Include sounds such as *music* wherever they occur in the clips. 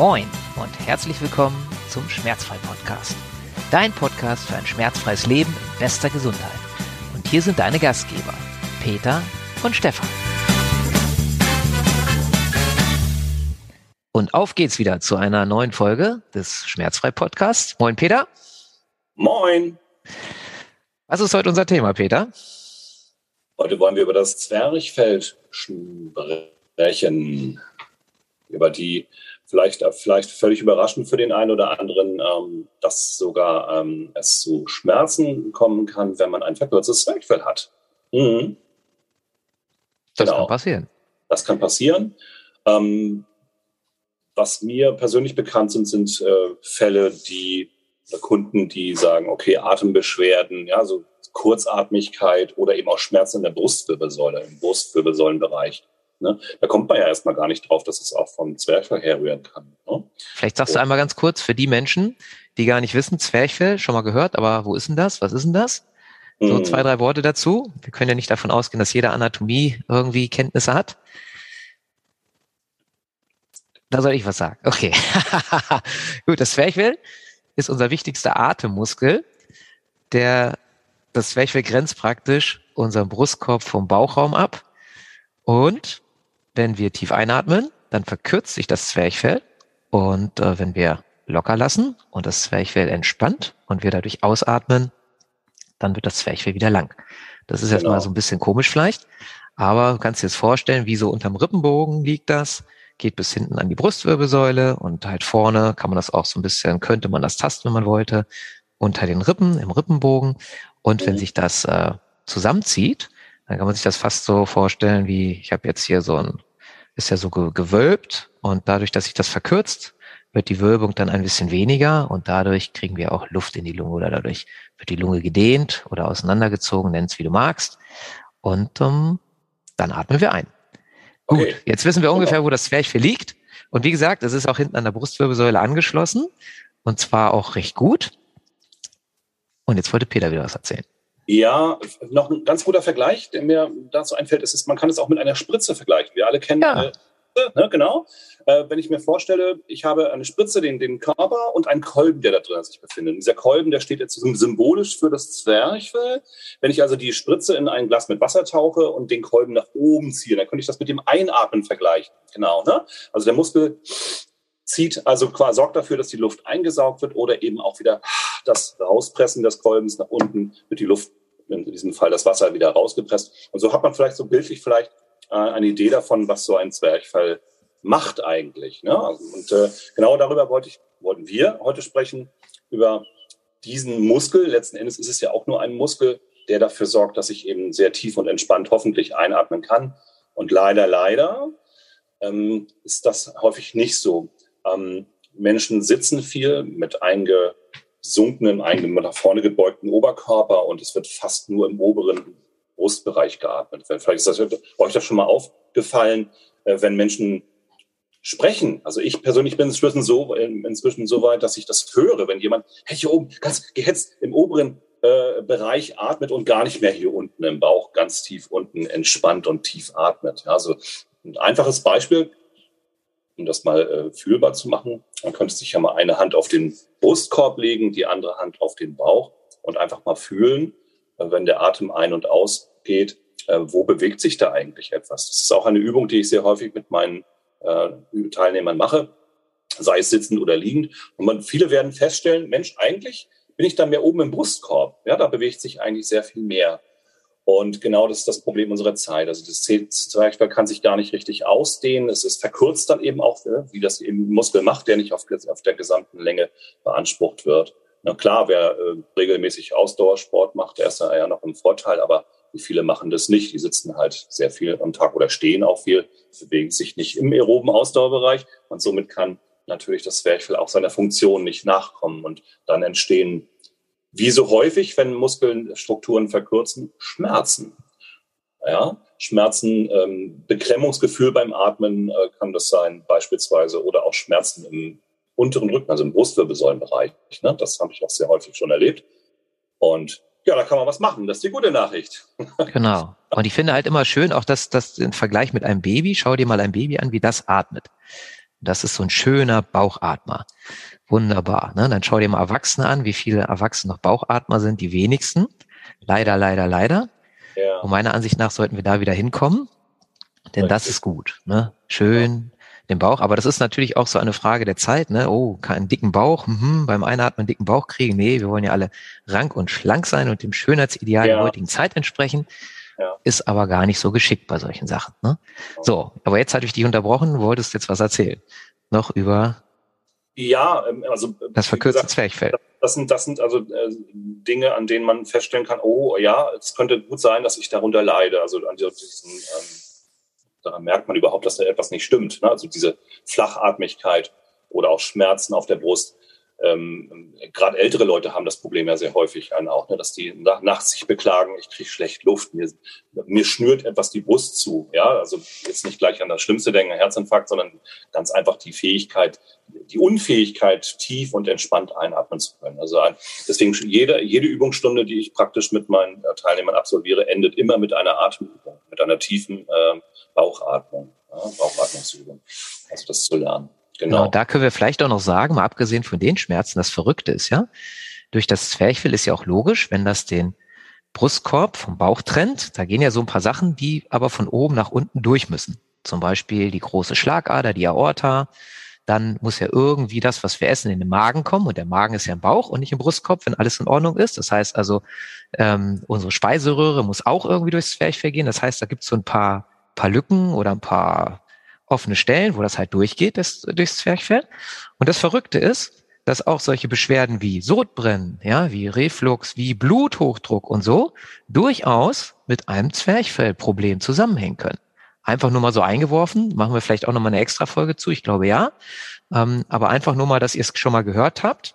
Moin und herzlich willkommen zum Schmerzfrei-Podcast. Dein Podcast für ein schmerzfreies Leben in bester Gesundheit. Und hier sind deine Gastgeber, Peter und Stefan. Und auf geht's wieder zu einer neuen Folge des Schmerzfrei-Podcasts. Moin, Peter. Moin. Was ist heute unser Thema, Peter? Heute wollen wir über das Zwerchfell sprechen. Über die vielleicht, vielleicht völlig überraschend für den einen oder anderen, ähm, dass sogar ähm, es zu Schmerzen kommen kann, wenn man ein verkürztes Zwerchfell hat. Mhm. Das genau. kann passieren. Das kann passieren. Ähm, was mir persönlich bekannt sind, sind äh, Fälle, die Kunden, die sagen, okay, Atembeschwerden, ja, so Kurzatmigkeit oder eben auch Schmerzen in der Brustwirbelsäule, im Brustwirbelsäulenbereich. Ne? Da kommt man ja erstmal gar nicht drauf, dass es auch vom Zwerchfell herrühren kann. Ne? Vielleicht sagst du einmal ganz kurz für die Menschen, die gar nicht wissen, Zwerchfell, schon mal gehört, aber wo ist denn das? Was ist denn das? So hm. zwei, drei Worte dazu. Wir können ja nicht davon ausgehen, dass jeder Anatomie irgendwie Kenntnisse hat. Da soll ich was sagen. Okay. *laughs* Gut, das Zwerchfell ist unser wichtigster Atemmuskel. Der, das Zwerchfell grenzt praktisch unseren Brustkorb vom Bauchraum ab. Und wenn wir tief einatmen, dann verkürzt sich das Zwerchfell. Und äh, wenn wir locker lassen und das Zwerchfell entspannt und wir dadurch ausatmen, dann wird das Zwerchfell wieder lang. Das ist genau. jetzt mal so ein bisschen komisch vielleicht, aber du kannst dir das vorstellen, wie so unterm Rippenbogen liegt das, geht bis hinten an die Brustwirbelsäule und halt vorne kann man das auch so ein bisschen, könnte man das tasten, wenn man wollte, unter den Rippen, im Rippenbogen. Und mhm. wenn sich das äh, zusammenzieht, dann kann man sich das fast so vorstellen, wie ich habe jetzt hier so ein, ist ja so gewölbt und dadurch, dass sich das verkürzt, wird die Wölbung dann ein bisschen weniger und dadurch kriegen wir auch Luft in die Lunge oder dadurch wird die Lunge gedehnt oder auseinandergezogen, nenn's wie du magst. Und ähm, dann atmen wir ein. Okay. Gut, jetzt wissen wir ungefähr, wo das Zwerchfell liegt. Und wie gesagt, es ist auch hinten an der Brustwirbelsäule angeschlossen und zwar auch recht gut. Und jetzt wollte Peter wieder was erzählen. Ja, noch ein ganz guter Vergleich, der mir dazu einfällt, ist, man kann es auch mit einer Spritze vergleichen. Wir alle kennen ja. äh, ne, genau. Äh, wenn ich mir vorstelle, ich habe eine Spritze, den, den Körper und einen Kolben, der da drin sich befindet. Und dieser Kolben, der steht jetzt symbolisch für das Zwerchfell. Wenn ich also die Spritze in ein Glas mit Wasser tauche und den Kolben nach oben ziehe, dann könnte ich das mit dem Einatmen vergleichen. Genau, ne? Also der Muskel zieht, also quasi sorgt dafür, dass die Luft eingesaugt wird oder eben auch wieder das Rauspressen des Kolbens nach unten wird die Luft in diesem Fall das Wasser wieder rausgepresst. Und so hat man vielleicht so bildlich vielleicht äh, eine Idee davon, was so ein Zwerchfell macht eigentlich. Ne? Und äh, genau darüber wollte ich, wollten wir heute sprechen, über diesen Muskel. Letzten Endes ist es ja auch nur ein Muskel, der dafür sorgt, dass ich eben sehr tief und entspannt hoffentlich einatmen kann. Und leider, leider ähm, ist das häufig nicht so. Ähm, Menschen sitzen viel mit einge gesunkenen, eigentlich nach vorne gebeugten Oberkörper und es wird fast nur im oberen Brustbereich geatmet. Vielleicht ist das euch das schon mal aufgefallen, äh, wenn Menschen sprechen. Also ich persönlich bin inzwischen so, inzwischen so weit, dass ich das höre, wenn jemand hey, hier oben ganz gehetzt im oberen äh, Bereich atmet und gar nicht mehr hier unten im Bauch ganz tief unten entspannt und tief atmet. Ja, also ein einfaches Beispiel um das mal äh, fühlbar zu machen. Man könnte sich ja mal eine Hand auf den Brustkorb legen, die andere Hand auf den Bauch und einfach mal fühlen, äh, wenn der Atem ein- und ausgeht, äh, wo bewegt sich da eigentlich etwas. Das ist auch eine Übung, die ich sehr häufig mit meinen äh, Teilnehmern mache, sei es sitzend oder liegend. Und man, viele werden feststellen, Mensch, eigentlich bin ich da mehr oben im Brustkorb. Ja, da bewegt sich eigentlich sehr viel mehr. Und genau das ist das Problem unserer Zeit. Also das Zwerchfell kann sich gar nicht richtig ausdehnen. Es ist verkürzt dann eben auch, ne, wie das eben Muskel macht, der nicht auf, auf der gesamten Länge beansprucht wird. Na klar, wer äh, regelmäßig Ausdauersport macht, der ist ja noch im Vorteil, aber viele machen das nicht. Die sitzen halt sehr viel am Tag oder stehen auch viel, bewegen sich nicht im aeroben Ausdauerbereich und somit kann natürlich das Zwerchfell auch seiner Funktion nicht nachkommen und dann entstehen wie so häufig, wenn Muskelstrukturen verkürzen, Schmerzen. Ja, Schmerzen, ähm, Beklemmungsgefühl beim Atmen äh, kann das sein, beispielsweise, oder auch Schmerzen im unteren Rücken, also im Brustwirbelsäulenbereich. Ne? Das habe ich auch sehr häufig schon erlebt. Und ja, da kann man was machen. Das ist die gute Nachricht. *laughs* Genau. Und ich finde halt immer schön, auch das, das im Vergleich mit einem Baby, schau dir mal ein Baby an, wie das atmet. Das ist so ein schöner Bauchatmer. Wunderbar. Ne? Dann schau dir mal Erwachsene an, wie viele Erwachsene noch Bauchatmer sind. Die wenigsten. Leider, leider, leider. Ja. Und meiner Ansicht nach sollten wir da wieder hinkommen. Denn das ist gut. Ne? Schön den Bauch. Aber das ist natürlich auch so eine Frage der Zeit. Ne? Oh, keinen dicken Bauch. Mhm, beim einen hat man einen dicken Bauch kriegen. Nee, wir wollen ja alle rank und schlank sein und dem Schönheitsideal ja. der heutigen Zeit entsprechen. Ja. Ist aber gar nicht so geschickt bei solchen Sachen. Ne? So, aber jetzt hatte ich dich unterbrochen, wolltest jetzt was erzählen. Noch über ja, ähm, also das verkürzte gesagt, Zwerchfell. Das sind, das sind also äh, Dinge, an denen man feststellen kann, oh ja, es könnte gut sein, dass ich darunter leide. Also an diesen, ähm, daran merkt man überhaupt, dass da etwas nicht stimmt. Ne? Also diese Flachatmigkeit oder auch Schmerzen auf der Brust ähm, gerade ältere Leute haben das Problem ja sehr häufig an auch, ne, dass die nach, nachts sich beklagen, ich kriege schlecht Luft, mir, mir schnürt etwas die Brust zu. Ja, also jetzt nicht gleich an das Schlimmste denken, Herzinfarkt, sondern ganz einfach die Fähigkeit, die Unfähigkeit, tief und entspannt einatmen zu können. Also deswegen jede, jede Übungsstunde, die ich praktisch mit meinen äh, Teilnehmern absolviere, endet immer mit einer Atemübung, mit einer tiefen äh, Bauchatmung, ja, Bauchatmungsübung. Also das zu lernen. Genau. genau. Da können wir vielleicht auch noch sagen, mal abgesehen von den Schmerzen, das Verrückte ist ja, durch das Zwerchfell ist ja auch logisch, wenn das den Brustkorb vom Bauch trennt, da gehen ja so ein paar Sachen, die aber von oben nach unten durch müssen. Zum Beispiel die große Schlagader, die Aorta. Dann muss ja irgendwie das, was wir essen, in den Magen kommen. Und der Magen ist ja im Bauch und nicht im Brustkorb, wenn alles in Ordnung ist. Das heißt also, ähm, unsere Speiseröhre muss auch irgendwie durchs Zwerchfell gehen. Das heißt, da gibt es so ein paar, paar Lücken oder ein paar offene Stellen, wo das halt durchgeht, das, durchs Zwerchfell. Und das Verrückte ist, dass auch solche Beschwerden wie Sodbrennen, ja, wie Reflux, wie Bluthochdruck und so durchaus mit einem Zwerchfellproblem zusammenhängen können. Einfach nur mal so eingeworfen, machen wir vielleicht auch noch mal eine extra Folge zu, ich glaube ja. Ähm, aber einfach nur mal, dass ihr es schon mal gehört habt.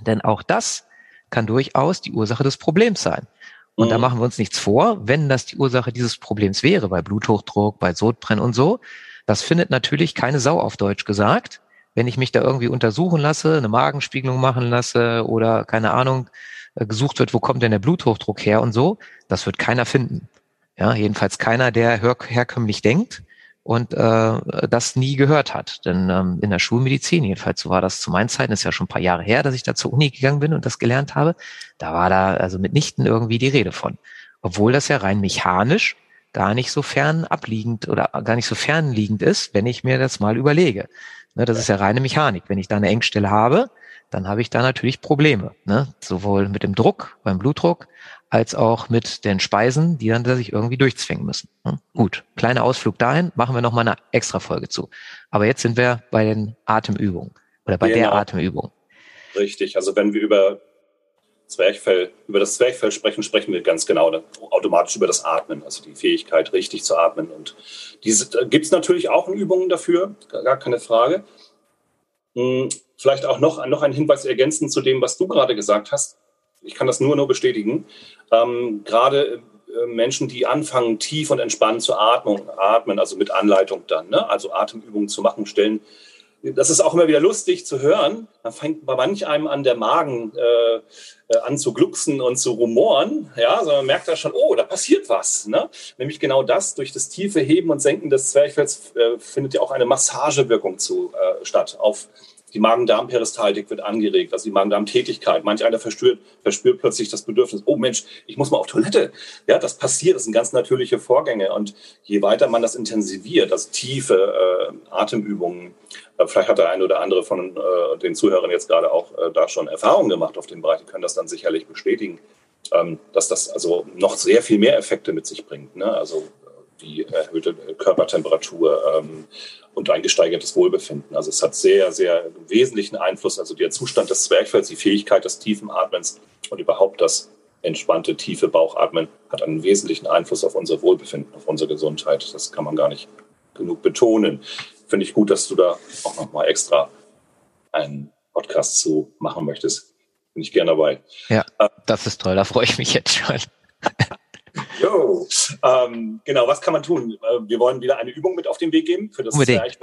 Denn auch das kann durchaus die Ursache des Problems sein. Und mhm. da machen wir uns nichts vor, wenn das die Ursache dieses Problems wäre, bei Bluthochdruck, bei Sodbrennen und so, das findet natürlich keine Sau auf Deutsch gesagt. Wenn ich mich da irgendwie untersuchen lasse, eine Magenspiegelung machen lasse oder keine Ahnung, äh, gesucht wird, wo kommt denn der Bluthochdruck her und so, das wird keiner finden. Ja, jedenfalls keiner, der her herkömmlich denkt und äh, das nie gehört hat. Denn ähm, in der Schulmedizin, jedenfalls so war das zu meinen Zeiten, ist ja schon ein paar Jahre her, dass ich da zur Uni gegangen bin und das gelernt habe, da war da also mitnichten irgendwie die Rede von. Obwohl das ja rein mechanisch gar nicht so fern abliegend oder gar nicht so fernliegend ist, wenn ich mir das mal überlege. Ne, das ist ja reine Mechanik. Wenn ich da eine Engstelle habe, dann habe ich da natürlich Probleme. Ne? Sowohl mit dem Druck, beim Blutdruck, als auch mit den Speisen, die dann sich irgendwie durchzwingen müssen. Ne? Gut, kleiner Ausflug dahin, machen wir noch mal eine extra Folge zu. Aber jetzt sind wir bei den Atemübungen oder bei genau. der Atemübung. Richtig, also wenn wir über Zwerchfell, über das Zwerchfell sprechen, sprechen wir ganz genau automatisch über das Atmen, also die Fähigkeit, richtig zu atmen. Und diese gibt es natürlich auch Übungen dafür, gar keine Frage. Hm, vielleicht auch noch, noch ein Hinweis ergänzend zu dem, was du gerade gesagt hast. Ich kann das nur nur bestätigen. Ähm, gerade äh, Menschen, die anfangen, tief und entspannt zu atmen, atmen, also mit Anleitung dann, ne? also Atemübungen zu machen, stellen das ist auch immer wieder lustig zu hören. Da fängt bei manch einem an, der Magen äh, äh, an zu glucksen und zu rumoren. Ja, also man merkt da schon, oh, da passiert was. Ne? Nämlich genau das, durch das tiefe Heben und Senken des Zwerchfells äh, findet ja auch eine Massagewirkung zu, äh, statt auf die Magen-Darm-Peristaltik wird angeregt, also die Magen-Darm-Tätigkeit. Manch einer verspürt, verspürt plötzlich das Bedürfnis, oh Mensch, ich muss mal auf Toilette. Ja, das passiert, das sind ganz natürliche Vorgänge. Und je weiter man das intensiviert, also tiefe äh, Atemübungen, äh, vielleicht hat der eine oder andere von äh, den Zuhörern jetzt gerade auch äh, da schon Erfahrungen gemacht auf dem Bereich, die können das dann sicherlich bestätigen, ähm, dass das also noch sehr viel mehr Effekte mit sich bringt. Ne? Also wie erhöhte Körpertemperatur ähm, und ein gesteigertes Wohlbefinden. Also es hat sehr, sehr wesentlichen Einfluss, also der Zustand des Zwerchfells, die Fähigkeit des tiefen Atmens und überhaupt das entspannte, tiefe Bauchatmen hat einen wesentlichen Einfluss auf unser Wohlbefinden, auf unsere Gesundheit. Das kann man gar nicht genug betonen. Finde ich gut, dass du da auch nochmal extra einen Podcast zu machen möchtest. Bin ich gerne dabei. Ja, das ist toll, da freue ich mich jetzt schon. Jo, ähm, genau, was kann man tun? Äh, wir wollen wieder eine Übung mit auf den Weg geben für das Unbedingt.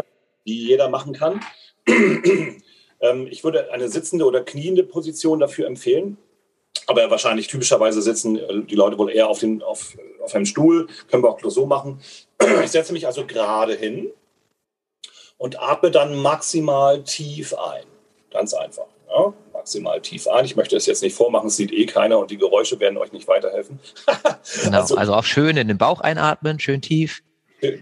die jeder machen kann. *clears throat* ähm, ich würde eine sitzende oder kniende Position dafür empfehlen. Aber wahrscheinlich typischerweise sitzen äh, die Leute wohl eher auf, den, auf, auf einem Stuhl. Können wir auch so machen. *clears throat* Ich setze mich also gerade hin und atme dann maximal tief ein. Ganz einfach. Ja? Maximal tief ein. Ich möchte es jetzt nicht vormachen, es sieht eh keiner und die Geräusche werden euch nicht weiterhelfen. *laughs* genau, also, also auch schön in den Bauch einatmen, schön tief.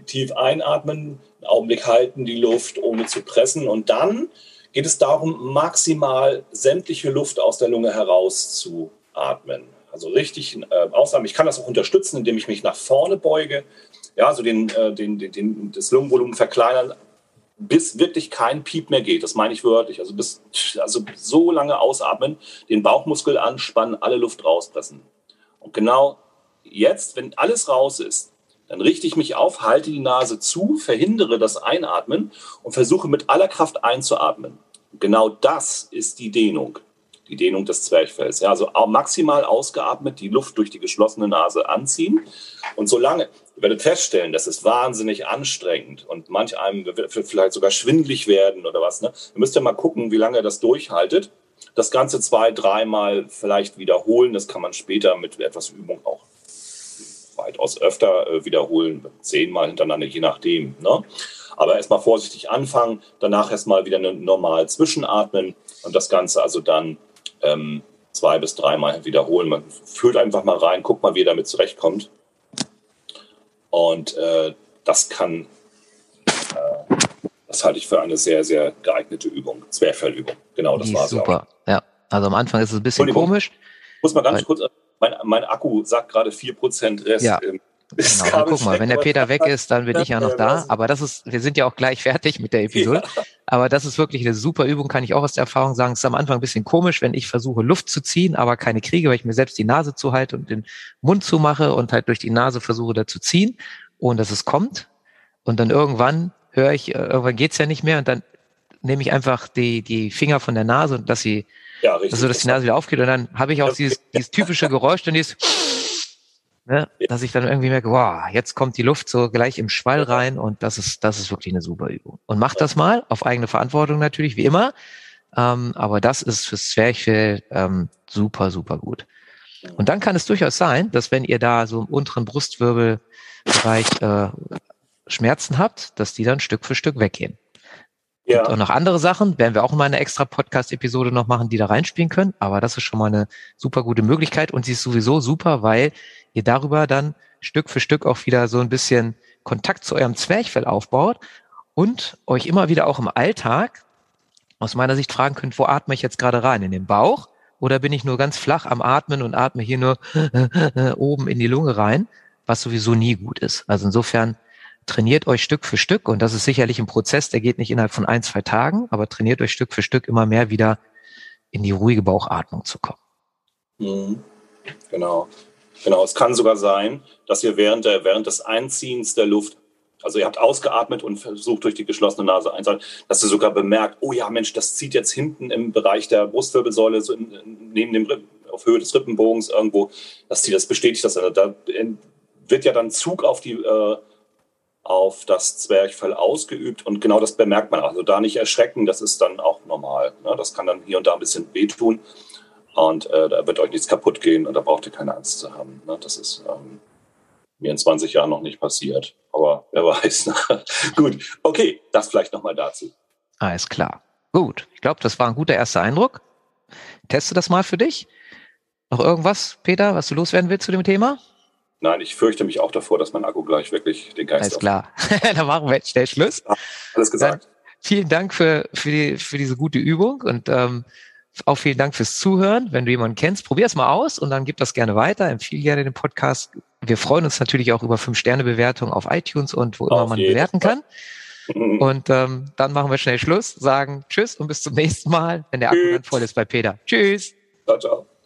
Tief einatmen, einen Augenblick halten, die Luft ohne zu pressen und dann geht es darum, maximal sämtliche Luft aus der Lunge herauszuatmen. Also richtig äh, ausatmen. Ich kann das auch unterstützen, indem ich mich nach vorne beuge, ja, also den, äh, den, den, den, das Lungenvolumen verkleinern, bis wirklich kein Piep mehr geht. Das meine ich wörtlich. Also, bis, also so lange ausatmen, den Bauchmuskel anspannen, alle Luft rauspressen. Und genau jetzt, wenn alles raus ist, dann richte ich mich auf, halte die Nase zu, verhindere das Einatmen und versuche mit aller Kraft einzuatmen. Genau das ist die Dehnung, die Dehnung des Zwerchfells. Ja, also maximal ausgeatmet, die Luft durch die geschlossene Nase anziehen. Und solange, ihr werdet feststellen, das ist wahnsinnig anstrengend und manch einem wird vielleicht sogar schwindlig werden oder was. Ne? Ihr müsst ja mal gucken, wie lange ihr das durchhaltet. Das Ganze zwei, dreimal vielleicht wiederholen. Das kann man später mit etwas Übung auch weitaus öfter äh, wiederholen, zehnmal hintereinander, je nachdem. Ne? Aber erstmal vorsichtig anfangen, danach erstmal wieder normal zwischenatmen und das Ganze also dann ähm, zwei bis dreimal wiederholen. Man fühlt einfach mal rein, guckt mal, wie ihr damit zurechtkommt. Und äh, das kann, äh, das halte ich für eine sehr, sehr geeignete Übung, Zwerchfellübung. Genau, das war Super, ja. Also am Anfang ist es ein bisschen komisch. Muss man ganz kurz mein, mein Akku sagt gerade 4% Rest. Ja. Genau, guck mal, wenn der Peter weg ist, dann bin ich ja noch da. Aber das ist, wir sind ja auch gleich fertig mit der Episode. Ja. Aber das ist wirklich eine super Übung, kann ich auch aus der Erfahrung sagen. Es ist am Anfang ein bisschen komisch, wenn ich versuche, Luft zu ziehen, aber keine kriege, weil ich mir selbst die Nase zuhalte und den Mund zumache und halt durch die Nase versuche, da zu ziehen, ohne dass es kommt. Und dann irgendwann höre ich, äh, irgendwann geht's ja nicht mehr und dann nehme ich einfach die, die Finger von der Nase und dass sie ja, richtig. Also, dass die Nase wieder aufgeht und dann habe ich auch dieses, dieses typische Geräusch und dieses, ne, dass ich dann irgendwie merke, wow, jetzt kommt die Luft so gleich im Schwall rein und das ist, das ist wirklich eine super Übung. Und macht das mal auf eigene Verantwortung natürlich, wie immer. Ähm, aber das ist fürs Zwerchfell ähm, super, super gut. Und dann kann es durchaus sein, dass wenn ihr da so im unteren Brustwirbelbereich äh, Schmerzen habt, dass die dann Stück für Stück weggehen. Ja. Und auch noch andere Sachen, werden wir auch mal eine extra Podcast-Episode noch machen, die da reinspielen können. Aber das ist schon mal eine super gute Möglichkeit und sie ist sowieso super, weil ihr darüber dann Stück für Stück auch wieder so ein bisschen Kontakt zu eurem Zwerchfell aufbaut und euch immer wieder auch im Alltag aus meiner Sicht fragen könnt, wo atme ich jetzt gerade rein? In den Bauch? Oder bin ich nur ganz flach am Atmen und atme hier nur *laughs* oben in die Lunge rein, was sowieso nie gut ist. Also insofern trainiert euch Stück für Stück und das ist sicherlich ein Prozess, der geht nicht innerhalb von ein, zwei Tagen, aber trainiert euch Stück für Stück immer mehr wieder in die ruhige Bauchatmung zu kommen. Mhm. Genau. Genau. Es kann sogar sein, dass ihr während, der, während des Einziehens der Luft, also ihr habt ausgeatmet und versucht durch die geschlossene Nase einzuatmen, dass ihr sogar bemerkt, oh ja, Mensch, das zieht jetzt hinten im Bereich der Brustwirbelsäule, so in, neben dem auf Höhe des Rippenbogens irgendwo, dass die das bestätigt, dass da wird ja dann Zug auf die äh, auf das Zwerchfell ausgeübt und genau das bemerkt man. Also da nicht erschrecken, das ist dann auch normal. Ne? Das kann dann hier und da ein bisschen wehtun und äh, da wird euch nichts kaputt gehen und da braucht ihr keine Angst zu haben. Ne? Das ist ähm, mir in 20 Jahren noch nicht passiert, aber wer *laughs* weiß. Ne? Gut, okay, das vielleicht nochmal dazu. Alles klar. Gut, ich glaube, das war ein guter erster Eindruck. Teste das mal für dich. Noch irgendwas, Peter, was du loswerden willst zu dem Thema? Nein, ich fürchte mich auch davor, dass mein Akku gleich wirklich den Geist Alles klar. *laughs* Dann machen wir jetzt schnell Schluss. Ja, alles gesagt. Dann vielen Dank für, für, die, für diese gute Übung und ähm, auch vielen Dank fürs Zuhören. Wenn du jemanden kennst, probier es mal aus und dann gib das gerne weiter. Empfehle gerne den Podcast. Wir freuen uns natürlich auch über fünf Sterne Bewertungen auf iTunes und wo auf immer man bewerten kann. Und ähm, dann machen wir schnell Schluss, sagen Tschüss und bis zum nächsten Mal, wenn der Akku dann voll ist bei Peter. Tschüss. Ciao, ciao.